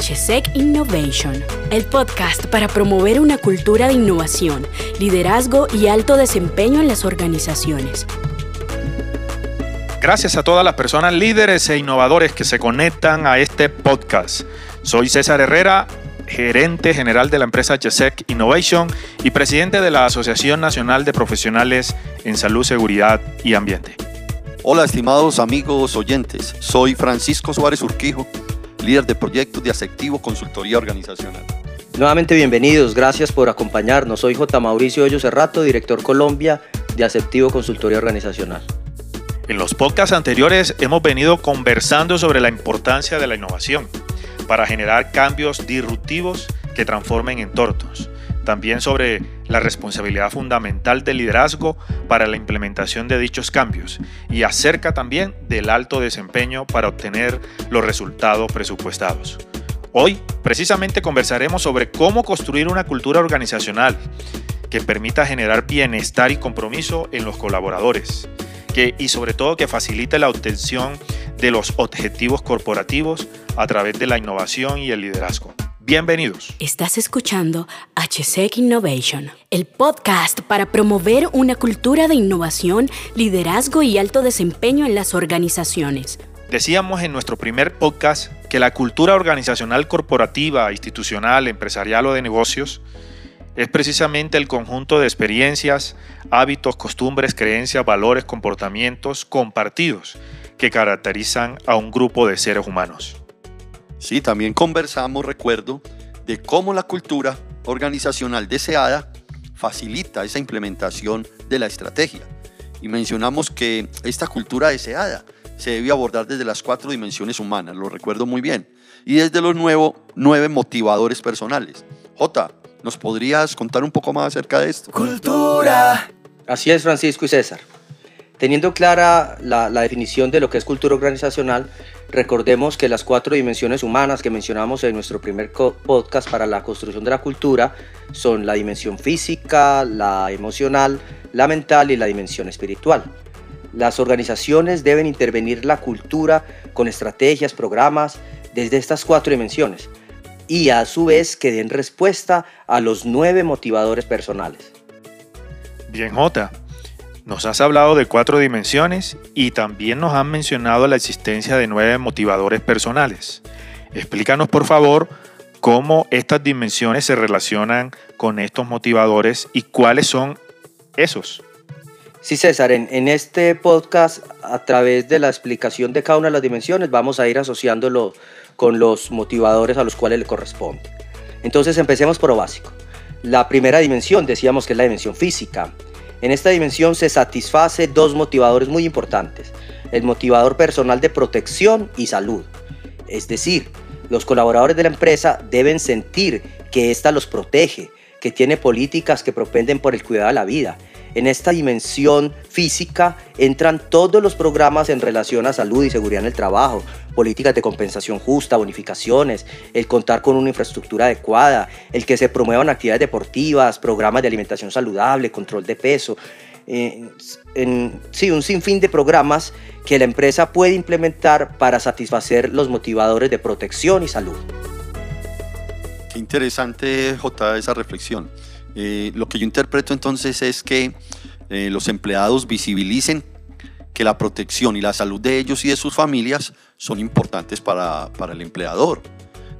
HSEC Innovation, el podcast para promover una cultura de innovación, liderazgo y alto desempeño en las organizaciones. Gracias a todas las personas líderes e innovadores que se conectan a este podcast. Soy César Herrera, gerente general de la empresa HSEC Innovation y presidente de la Asociación Nacional de Profesionales en Salud, Seguridad y Ambiente. Hola estimados amigos oyentes, soy Francisco Suárez Urquijo, líder de proyectos de Aceptivo Consultoría Organizacional. Nuevamente bienvenidos, gracias por acompañarnos. Soy J. Mauricio Hoyo Cerrato, director Colombia de Aceptivo Consultoría Organizacional. En los podcasts anteriores hemos venido conversando sobre la importancia de la innovación para generar cambios disruptivos que transformen entornos también sobre la responsabilidad fundamental del liderazgo para la implementación de dichos cambios y acerca también del alto desempeño para obtener los resultados presupuestados. Hoy precisamente conversaremos sobre cómo construir una cultura organizacional que permita generar bienestar y compromiso en los colaboradores y sobre todo que facilite la obtención de los objetivos corporativos a través de la innovación y el liderazgo. Bienvenidos. Estás escuchando HSEC Innovation, el podcast para promover una cultura de innovación, liderazgo y alto desempeño en las organizaciones. Decíamos en nuestro primer podcast que la cultura organizacional corporativa, institucional, empresarial o de negocios es precisamente el conjunto de experiencias, hábitos, costumbres, creencias, valores, comportamientos compartidos que caracterizan a un grupo de seres humanos. Sí, también conversamos, recuerdo, de cómo la cultura organizacional deseada facilita esa implementación de la estrategia. Y mencionamos que esta cultura deseada se debe abordar desde las cuatro dimensiones humanas, lo recuerdo muy bien, y desde los nuevo, nueve motivadores personales. J, ¿nos podrías contar un poco más acerca de esto? Cultura. Así es, Francisco y César. Teniendo clara la, definición de lo que es cultura organizacional, recordemos que las cuatro dimensiones humanas que mencionamos en nuestro primer podcast para la construcción de la cultura son la dimensión física, la emocional, la mental y la dimensión espiritual. Las organizaciones deben intervenir la cultura con estrategias, programas, desde estas cuatro dimensiones y a su vez que den respuesta a los nueve motivadores personales. Bien, Jota. Nos has hablado de cuatro dimensiones y también nos han mencionado la existencia de nueve motivadores personales. Explícanos por favor cómo estas dimensiones se relacionan con estos motivadores y cuáles son esos. Sí, César, en, este podcast, a través de la explicación de cada una de las dimensiones, vamos a ir asociándolo con los motivadores a los cuales le corresponde. Entonces, empecemos por lo básico. La primera dimensión, decíamos que es la dimensión física. En esta dimensión se satisface dos motivadores muy importantes. El motivador personal de protección y salud. Es decir, los colaboradores de la empresa deben sentir que ésta los protege, que tiene políticas que propenden por el cuidado de la vida en esta dimensión física entran todos los programas en relación a salud y seguridad en el trabajo, políticas de compensación justa, bonificaciones, el contar con una infraestructura adecuada, el que se promuevan actividades deportivas, programas de alimentación saludable, control de peso. Eh, sí, un sinfín de programas que la empresa puede implementar para satisfacer los motivadores de protección y salud. Qué interesante, J, esa reflexión. Eh, lo que yo interpreto entonces es que eh, los empleados visibilicen que la protección y la salud de ellos y de sus familias son importantes para, para el empleador.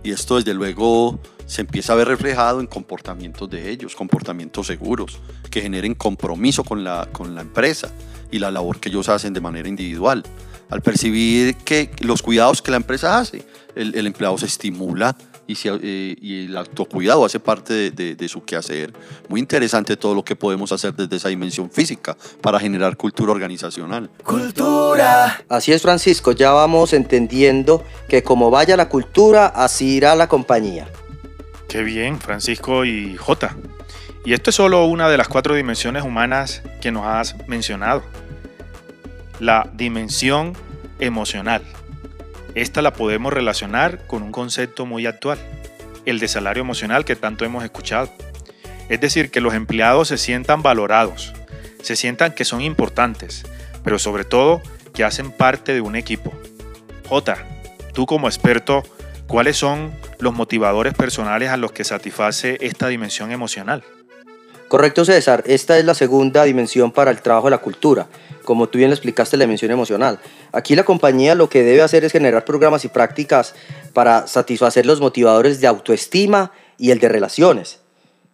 Y esto desde luego se empieza a ver reflejado en comportamientos de ellos, comportamientos seguros, que generen compromiso con la, con la empresa y la labor que ellos hacen de manera individual. Al percibir que los cuidados que la empresa hace, el, el empleado se estimula eh, y, el autocuidado hace parte de, su quehacer. Muy interesante todo lo que podemos hacer desde esa dimensión física para generar cultura organizacional. Cultura. Así es, Francisco, ya vamos entendiendo que como vaya la cultura, así irá la compañía. Qué bien, Francisco y J. Y esto es solo una de las cuatro dimensiones humanas que nos has mencionado. La dimensión emocional. Esta la podemos relacionar con un concepto muy actual, el de salario emocional que tanto hemos escuchado. Es decir, que los empleados se sientan valorados, se sientan que son importantes, pero sobre todo que hacen parte de un equipo. J, tú como experto, ¿cuáles son los motivadores personales a los que satisface esta dimensión emocional. Correcto, César. Esta es la segunda dimensión para el trabajo de la cultura. Como tú bien le explicaste, la dimensión emocional. Aquí la compañía lo que debe hacer es generar programas y prácticas para satisfacer los motivadores de autoestima y el de relaciones.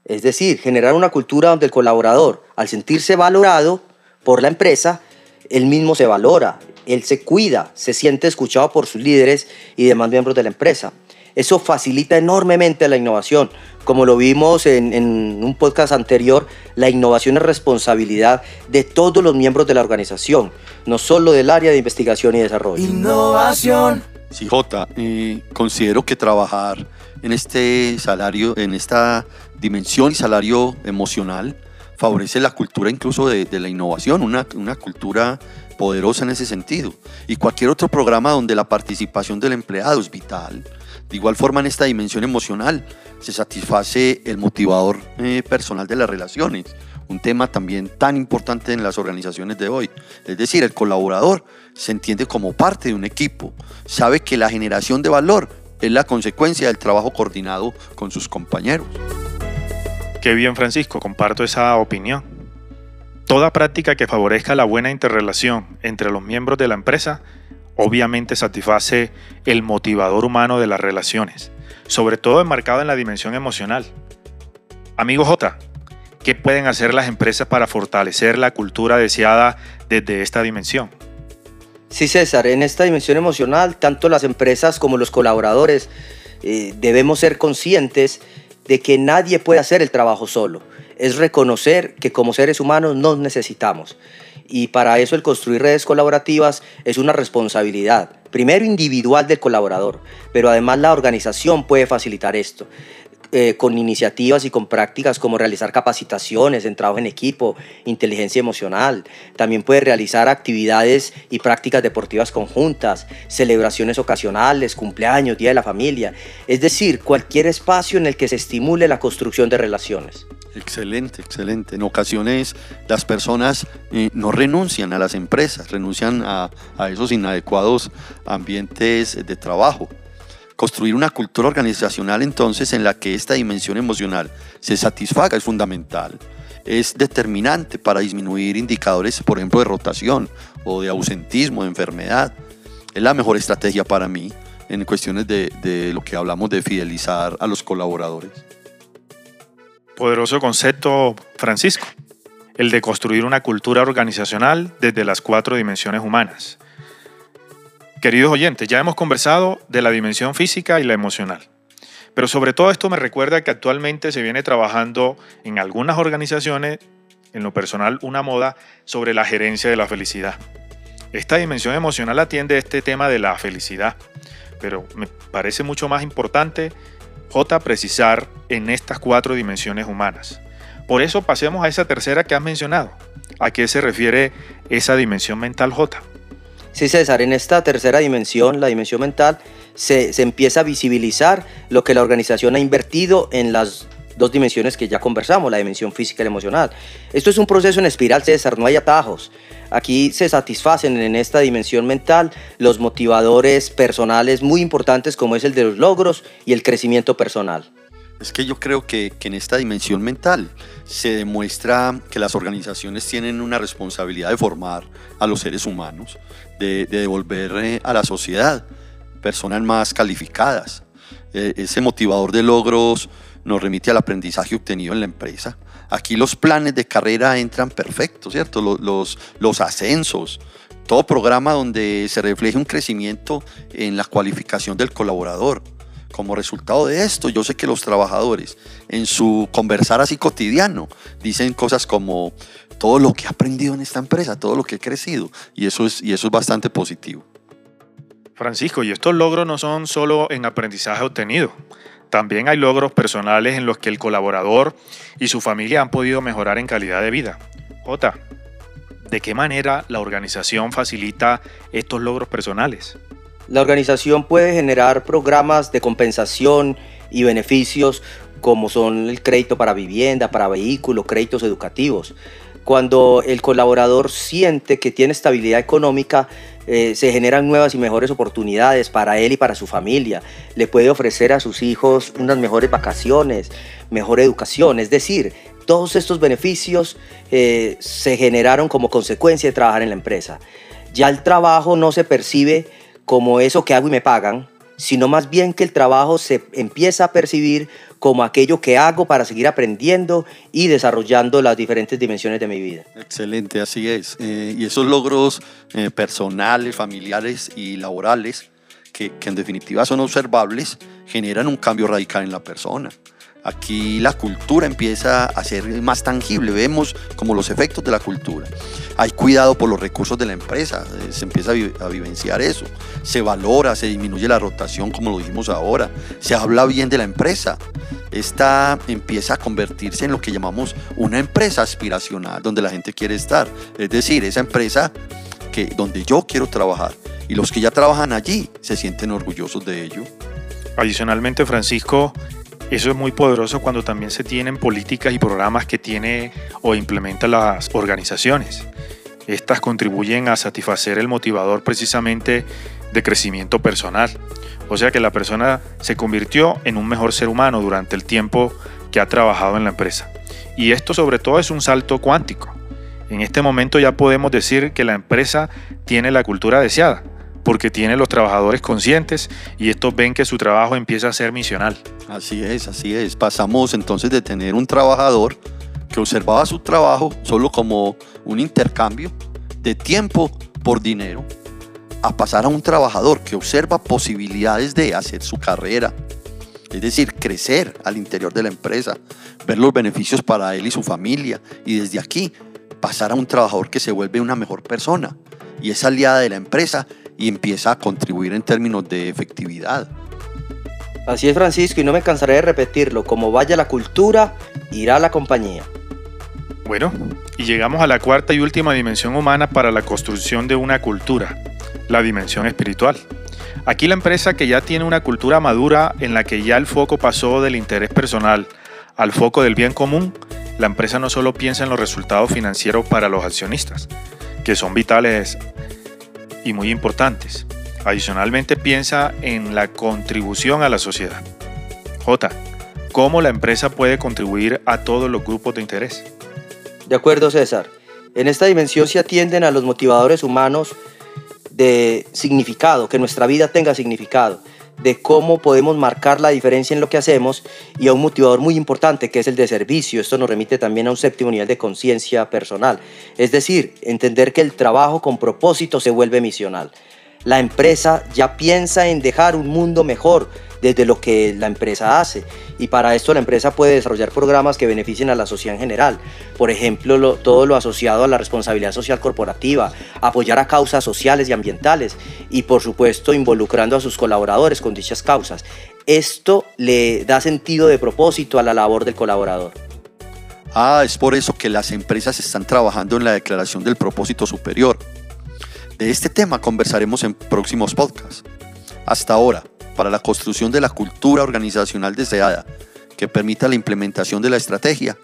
Es decir, generar una cultura donde el colaborador, al sentirse valorado por la empresa, él mismo se valora, él se cuida, se siente escuchado por sus líderes y demás miembros de la empresa. Eso facilita enormemente la innovación. Como lo vimos en, un podcast anterior, la innovación es responsabilidad de todos los miembros de la organización, no solo del área de investigación y desarrollo. Innovación. Sí, J, eh, considero que trabajar en este salario, en esta dimensión y salario emocional, favorece la cultura incluso de, la innovación, una, una cultura poderosa en ese sentido. Y cualquier otro programa donde la participación del empleado es vital, de igual forma, en esta dimensión emocional se satisface el motivador eh, personal de las relaciones, un tema también tan importante en las organizaciones de hoy. Es decir, el colaborador se entiende como parte de un equipo, sabe que la generación de valor es la consecuencia del trabajo coordinado con sus compañeros. Qué bien, Francisco, comparto esa opinión. Toda práctica que favorezca la buena interrelación entre los miembros de la empresa obviamente satisface el motivador humano de las relaciones, sobre todo enmarcado en la dimensión emocional. Amigo J, ¿qué pueden hacer las empresas para fortalecer la cultura deseada desde esta dimensión? Sí, César, en esta dimensión emocional, tanto las empresas como los colaboradores eh, debemos ser conscientes de que nadie puede hacer el trabajo solo. Es reconocer que como seres humanos nos necesitamos y para eso el construir redes colaborativas es una responsabilidad, primero individual del colaborador, pero además la organización puede facilitar esto. Eh, con iniciativas y con prácticas como realizar capacitaciones en en equipo, inteligencia emocional. También puede realizar actividades y prácticas deportivas conjuntas, celebraciones ocasionales, cumpleaños, Día de la Familia. Es decir, cualquier espacio en el que se estimule la construcción de relaciones. Excelente, excelente. En ocasiones las personas eh, no renuncian a las empresas, renuncian a, a esos inadecuados ambientes de trabajo. Construir una cultura organizacional entonces en la que esta dimensión emocional se satisfaga es fundamental. Es determinante para disminuir indicadores, por ejemplo, de rotación o de ausentismo, de enfermedad. Es la mejor estrategia para mí en cuestiones de, de lo que hablamos de fidelizar a los colaboradores. Poderoso concepto, Francisco, el de construir una cultura organizacional desde las cuatro dimensiones humanas. Queridos oyentes, ya hemos conversado de la dimensión física y la emocional. Pero sobre todo esto me recuerda que actualmente se viene trabajando en algunas organizaciones, en lo personal una moda, sobre la gerencia de la felicidad. Esta dimensión emocional atiende este tema de la felicidad, pero me parece mucho más importante J precisar en estas cuatro dimensiones humanas. Por eso pasemos a esa tercera que has mencionado. ¿A qué se refiere esa dimensión mental J? Sí, César, en esta tercera dimensión, la dimensión mental, se, se empieza a visibilizar lo que la organización ha invertido en las dos dimensiones que ya conversamos, la dimensión física y la emocional. Esto es un proceso en espiral, César, no hay atajos. Aquí se satisfacen en esta dimensión mental los motivadores personales muy importantes como es el de los logros y el crecimiento personal. Es que yo creo que, en esta dimensión mental se demuestra que las organizaciones tienen una responsabilidad de formar a los seres humanos, de, devolver eh, a la sociedad personas más calificadas. Eh, ese motivador de logros nos remite al aprendizaje obtenido en la empresa. Aquí los planes de carrera entran perfectos, ¿cierto? Los, los, ascensos, todo programa donde se refleje un crecimiento en la cualificación del colaborador. Como resultado de esto, yo sé que los trabajadores en su conversar así cotidiano dicen cosas como todo lo que he aprendido en esta empresa, todo lo que he crecido, y eso es, y eso es bastante positivo. Francisco, y estos logros no son solo en aprendizaje obtenido, también hay logros personales en los que el colaborador y su familia han podido mejorar en calidad de vida. J, ¿de qué manera la organización facilita estos logros personales? La organización puede generar programas de compensación y beneficios como son el crédito para vivienda, para vehículos, créditos educativos. Cuando el colaborador siente que tiene estabilidad económica, eh, se generan nuevas y mejores oportunidades para él y para su familia. Le puede ofrecer a sus hijos unas mejores vacaciones, mejor educación. Es decir, todos estos beneficios eh, se generaron como consecuencia de trabajar en la empresa. Ya el trabajo no se percibe como eso que hago y me pagan, sino más bien que el trabajo se empieza a percibir como aquello que hago para seguir aprendiendo y desarrollando las diferentes dimensiones de mi vida. Excelente, así es. Eh, y esos logros eh, personales, familiares y laborales, que, que en definitiva son observables, generan un cambio radical en la persona. Aquí la cultura empieza a ser más tangible, vemos como los efectos de la cultura. Hay cuidado por los recursos de la empresa, eh, se empieza a, vivenciar eso, se valora, se disminuye la rotación como lo dijimos ahora, se habla bien de la empresa. Esta empieza a convertirse en lo que llamamos una empresa aspiracional, donde la gente quiere estar. Es decir, esa empresa que, donde yo quiero trabajar y los que ya trabajan allí se sienten orgullosos de ello. Adicionalmente, Francisco, eso es muy poderoso cuando también se tienen políticas y programas que tiene o implementan las organizaciones. Estas contribuyen a satisfacer el motivador precisamente de crecimiento personal. O sea que la persona se convirtió en un mejor ser humano durante el tiempo que ha trabajado en la empresa. Y esto sobre todo es un salto cuántico. En este momento ya podemos decir que la empresa tiene la cultura deseada porque tiene los trabajadores conscientes y estos ven que su trabajo empieza a ser misional. Así es, así es. Pasamos entonces de tener un trabajador que observaba su trabajo solo como un intercambio de tiempo por dinero, a pasar a un trabajador que observa posibilidades de hacer su carrera, es decir, crecer al interior de la empresa, ver los beneficios para él y su familia, y desde aquí pasar a un trabajador que se vuelve una mejor persona y es aliada de la empresa y empieza a contribuir en términos de efectividad. Así es Francisco y no me cansaré de repetirlo, como vaya la cultura, irá la compañía. Bueno, y llegamos a la cuarta y última dimensión humana para la construcción de una cultura, la dimensión espiritual. Aquí la empresa que ya tiene una cultura madura en la que ya el foco pasó del interés personal al foco del bien común, la empresa no solo piensa en los resultados financieros para los accionistas, que son vitales y muy importantes. Adicionalmente piensa en la contribución a la sociedad. J. ¿Cómo la empresa puede contribuir a todos los grupos de interés? De acuerdo, César. En esta dimensión se atienden a los motivadores humanos de significado, que nuestra vida tenga significado, de cómo podemos marcar la diferencia en lo que hacemos y a un motivador muy importante que es el de servicio. Esto nos remite también a un séptimo nivel de conciencia personal. Es decir, entender que el trabajo con propósito se vuelve misional. La empresa ya piensa en dejar un mundo mejor, desde lo que la empresa hace. Y para esto la empresa puede desarrollar programas que beneficien a la sociedad en general. Por ejemplo, todo lo asociado a la responsabilidad social corporativa, apoyar a causas sociales y ambientales y por supuesto involucrando a sus colaboradores con dichas causas. Esto le da sentido de propósito a la labor del colaborador. Ah, es por eso que las empresas están trabajando en la declaración del propósito superior. De este tema conversaremos en próximos podcasts. Hasta ahora, para la construcción de la cultura organizacional deseada que permita la implementación de la estrategia,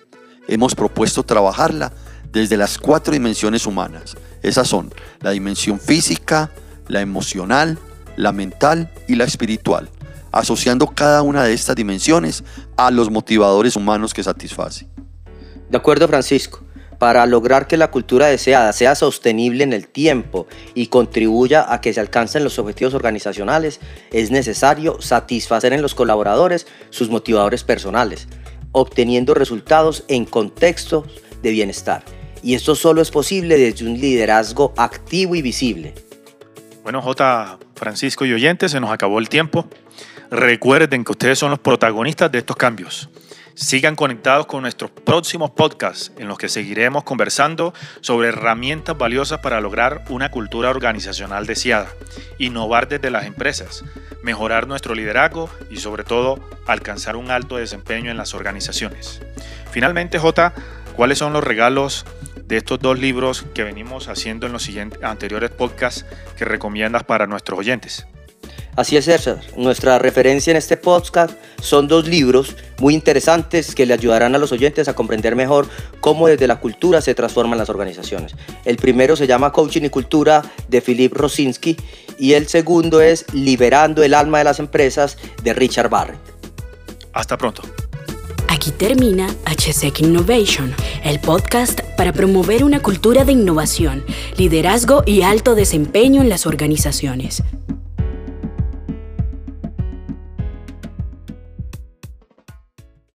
hemos propuesto trabajarla desde las cuatro dimensiones humanas. Esas son la dimensión física, la emocional, la mental y la espiritual, asociando cada una de estas dimensiones a los motivadores humanos que satisface. De acuerdo, Francisco para lograr que la cultura deseada sea sostenible en el tiempo y contribuya a que se alcancen los objetivos organizacionales, es necesario satisfacer en los colaboradores sus motivadores personales, obteniendo resultados en contextos de bienestar. Y esto solo es posible desde un liderazgo activo y visible. Bueno, J. Francisco y oyentes, se nos acabó el tiempo. Recuerden que ustedes son los protagonistas de estos cambios. Sigan conectados con nuestros próximos podcasts en los que seguiremos conversando sobre herramientas valiosas para lograr una cultura organizacional deseada, innovar desde las empresas, mejorar nuestro liderazgo y sobre todo alcanzar un alto desempeño en las organizaciones. Finalmente, J, ¿cuáles son los regalos de estos dos libros que venimos haciendo en los siguientes, anteriores podcasts que recomiendas para nuestros oyentes? Así es, César. Nuestra referencia en este podcast son dos libros muy interesantes que le ayudarán a los oyentes a comprender mejor cómo desde la cultura se transforman las organizaciones. El primero se llama Coaching y Cultura de Philip Rosinski y el segundo es Liberando el alma de las empresas de Richard Barrett. Hasta pronto. Aquí termina HSEC Innovation, el podcast para promover una cultura de innovación, liderazgo y alto desempeño en las organizaciones.